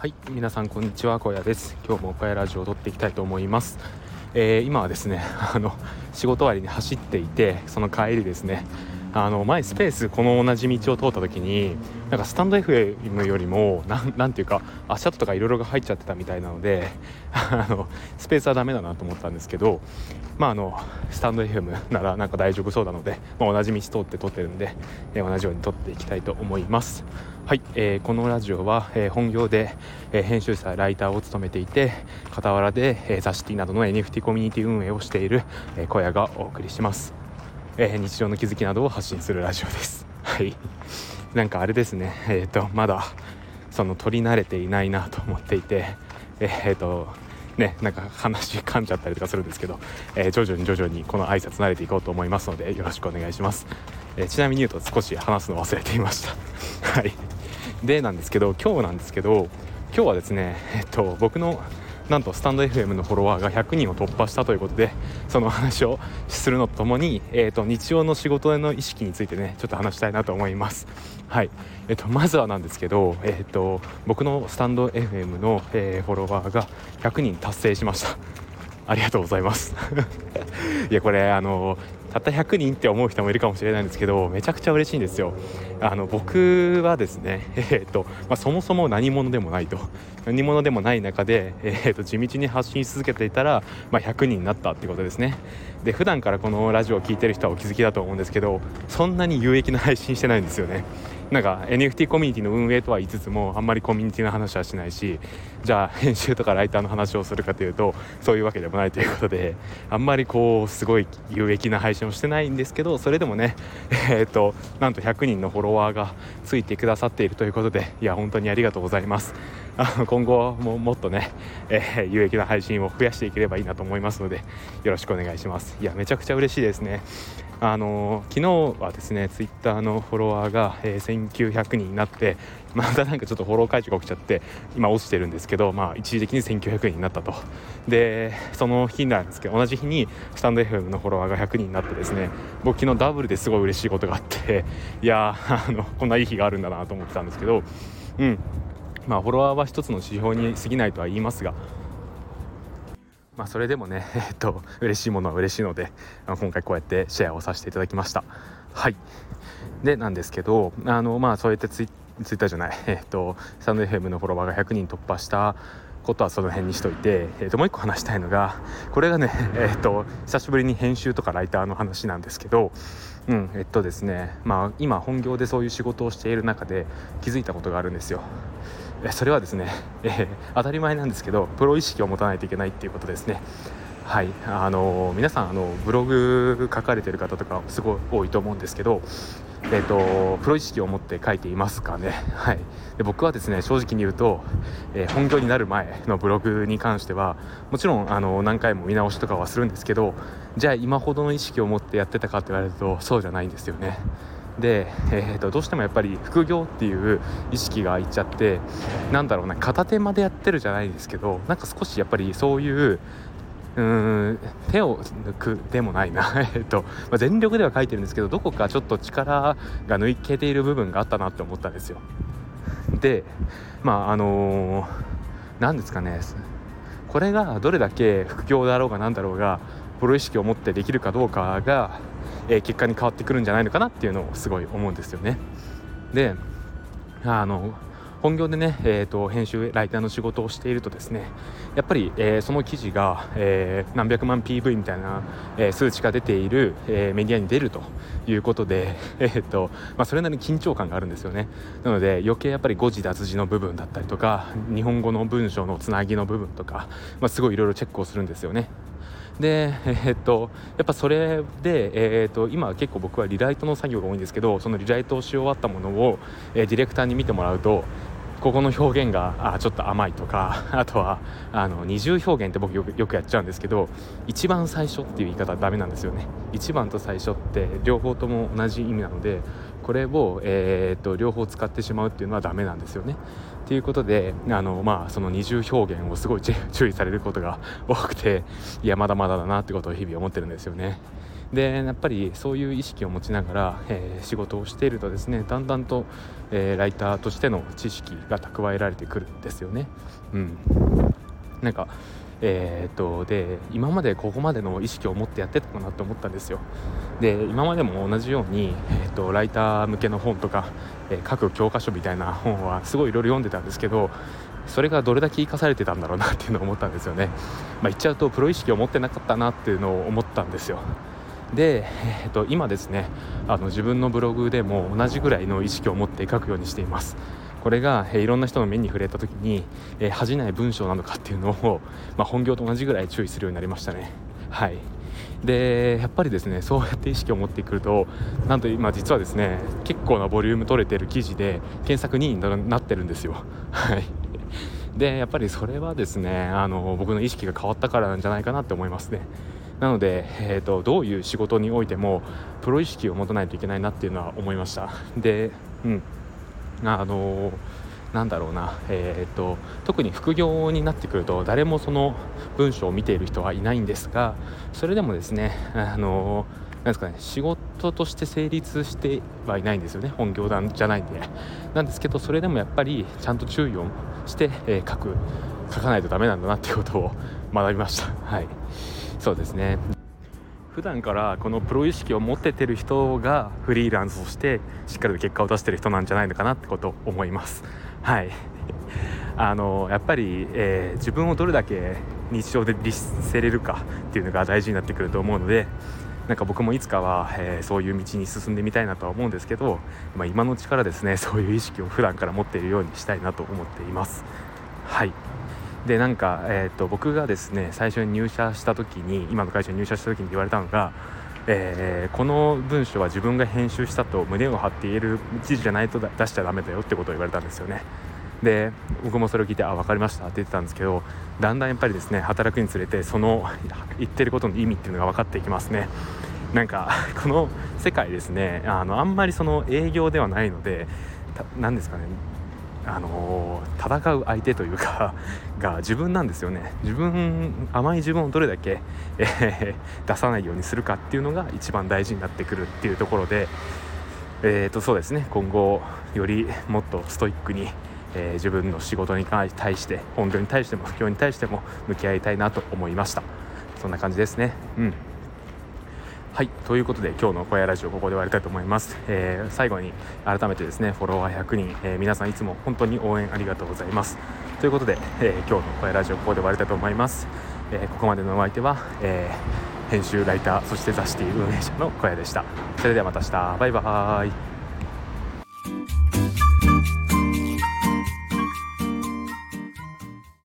はい皆さんこんにちは。小屋です。今日も小屋ラジオを撮っていきたいと思います、えー、今はですね あの仕事終わりに走っていてその帰りですねあの前スペースこの同じ道を通った時になんかスタンド FM よりもなんなんていうか足跡とかいろいろが入っちゃってたみたいなので あのスペースはダメだなと思ったんですけどまああのスタンド FM ならなんか大丈夫そうなので、まあ、同じ道通って撮ってるんで、え、同じように撮っていきたいと思います。はい、えー、このラジオは、えー、本業で、えー、編集者ライターを務めていて傍らで、えー、雑誌ティなどの NFT コミュニティ運営をしている、え、小屋がお送りします。え、日常の気づきなどを発信するラジオです。はい。なんかあれですね。えっ、ー、とまだその取り慣れていないなと思っていて。えっ、ー、とねなんか話噛んじゃったりとかするんですけど、えー、徐々に徐々にこの挨拶慣れていこうと思いますのでよろしくお願いします、えちなみに言うと少し話すの忘れていました。はい。でなんですけど今日なんですけど今日はですねえっと僕のなんとスタンド FM のフォロワーが100人を突破したということでその話をするのとともに、えーと、日曜の仕事への意識についてねちょっと話したいなと思います。はい、えーと、まずはなんですけど、えーと、僕のスタンド FM の、えー、フォロワーが100人達成しました。ありがとうございます いやこれあのたった100人って思う人もいるかもしれないんですけどめちゃくちゃ嬉しいんですよ。あの僕はですね、えーとまあ、そもそも何者でもないと。何者でもない中で、えーと、地道に発信し続けていたら、まあ、100人になったってことですね。で普段からこのラジオを聴いてる人はお気づきだと思うんですけどそんなに有益な配信してないんですよね。なんか NFT コミュニティの運営とは言いつつもあんまりコミュニティの話はしないしじゃあ編集とかライターの話をするかというとそういうわけでもないということであんまりこうすごい有益な配信をしてないんですけどそれでもね えー、となんと100人のフォロワーがついてくださっているということでいや本当にありがとうございます。あの今後ももっとね、えー、有益な配信を増やしていければいいなと思いますのでよろしくお願いします。いやめちゃくちゃ嬉しいですね。あの昨日はですねツイッターのフォロワーが、えー、1900人になってまたなんかちょっとフォロー解除が起きちゃって今落ちてるんですけど、まあ、一時的に1900人になったと。でその日なんですけど同じ日にスタンド FM のフォロワーが100人になってですね僕昨日ダブルですごい嬉しいことがあっていやあのこんないい日があるんだなと思ってたんですけどうん。まあフォロワーは一つの指標に過ぎないとは言いますがまあ、それでもね、えっと、嬉しいものは嬉しいので今回こうやってシェアをさせていただきました。はい。でなんですけどあのまあそうやってツイツイッターじゃない、えっと、スタンド FM のフォロワーが100人突破したことはその辺にしといて、えー、ともう一個話したいのがこれがね、えー、と久しぶりに編集とかライターの話なんですけどうんえっとですねまあ今本業でそういう仕事をしている中で気づいたことがあるんですよ。それはですね、え、当たり前なんですけどプロ意識を持たないといけないっていうことですね。はい。あの皆さんあのブログ書かれてる方とかすごい多いと思うんですけどえーと、プロ意識を持って書いていますかね、はい、で僕はですね正直に言うと、えー、本業になる前のブログに関してはもちろんあの何回も見直しとかはするんですけどじゃあ今ほどの意識を持ってやってたかって言われるとそうじゃないんですよね。で、えーと、どうしてもやっぱり副業っていう意識がいっちゃってなんだろうな片手までやってるじゃないですけどなんか少しやっぱりそういううん手を抜くでもないな。えっと、まあ、全力では書いてるんですけどどこかちょっと力が抜けている部分があったなって思ったんですよ。でまああの何、ー、ですかねこれがどれだけ副業だろうが何だろうがプロ意識を持ってできるかどうかが、え、結果に変わってくるんじゃないのかなっていうのをすごい思うんですよね。であの本業でね、えーと、編集ライターの仕事をしているとですねやっぱり、えー、その記事が、えー、何百万 PV みたいな、えー、数値が出ている、えメディアに出るということで、えーとまあ、それなりに緊張感があるんですよね。なので余計やっぱり誤字脱字の部分だったりとか日本語の文章のつなぎの部分とか、まあ、すごいいろいろチェックをするんですよね。で、えー、っとやっぱそれで、えー、っと今結構僕はリライトの作業が多いんですけどそのリライトをし終わったものを、え、ディレクターに見てもらうとここの表現があちょっと甘いとか あとはあの二重表現って僕よくよくやっちゃうんですけど一番最初っていう言い方はダメなんですよね。一番と最初って両方とも同じ意味なのでこれを、えー、っと両方使ってしまうっていうのはダメなんですよね。ということであの、まあ、その二重表現をすごい注意されることが多くていやまだまだだなってことを日々思ってるんですよね。でやっぱりそういう意識を持ちながら、えー、仕事をしているとですねだんだんと、えー、ライターとしての知識が蓄えられてくるんですよね。うん、なんかえー、っとで今までここまでの意識を持ってやってたかなって思ったんですよ。で今までも同じように、えー、っとライター向けの本とか、えー、各教科書みたいな本はすごいいろいろ読んでたんですけどそれがどれだけ生かされてたんだろうなっていうのを思ったんですよね、まあ、言っちゃうとプロ意識を持ってなかったなっていうのを思ったんですよ。で、えー、と今ですねあの自分のブログでも同じぐらいの意識を持って書くようにしています。これが、えー、いろんな人の目に触れた時に、えー、恥じない文章なのかっていうのを、まあ、本業と同じぐらい注意するようになりましたね。はい。でやっぱりですねそうやって意識を持ってくるとなんと今実はですね結構なボリューム取れてる記事で検索2位になってるんですよ。はい。でやっぱりそれはですねあの僕の意識が変わったからなんじゃないかなって思いますね。なので、えーと、どういう仕事においてもプロ意識を持たないといけないなっていうのは思いました。でうん。あのなんだろうな、えーと、特に副業になってくると誰もその文章を見ている人はいないんですがそれでもですねあのなんですかね仕事として成立してはいないんですよね。本業団じゃないんで。なんですけどそれでもやっぱりちゃんと注意をして、えー、書く書かないとダメなんだなっていうことを学びました。はい。そうですね。普段からこのプロ意識を持っててる人がフリーランスとしてしっかりと結果を出してる人なんじゃないのかなってこと思います。はい。あのやっぱり、えー、自分をどれだけ日常で律せれるかっていうのが大事になってくると思うのでなんか僕もいつかは、えー、そういう道に進んでみたいなとは思うんですけど、まあ、今のうちからですねそういう意識を普段から持っているようにしたいなと思っています。はい。でなんか、えーと、僕がですね最初に入社した時に今の会社に入社した時に言われたのが、えー、この文章は自分が編集したと胸を張って言える記事じゃないと出しちゃだめだよってことを言われたんですよね。で僕もそれを聞いてあ分かりましたって言ってたんですけどだんだんやっぱりですね働くにつれてその言ってることの意味っていうのが分かっていきますね。なんか この世界ですねあのあんまりその営業ではないので何ですかねあの戦う相手というか が自分なんですよね。自分甘い自分をどれだけ、えー、出さないようにするかっていうのが一番大事になってくるっていうところでえーとそうですね。今後よりもっとストイックに、えー、自分の仕事に対して本業に対しても不況に対しても向き合いたいなと思いました。そんな感じですね。うん。はいということで今日の小屋ラジオここで終わりたいと思います、えー、最後に改めてですねフォロワー100人、えー、皆さんいつも本当に応援ありがとうございます。ということで、えー、今日の小屋ラジオここで終わりたいと思います、えここまでのお相手は、え編集ライターそして雑誌運営者の小屋でした。それではまた明日。バイバーイ。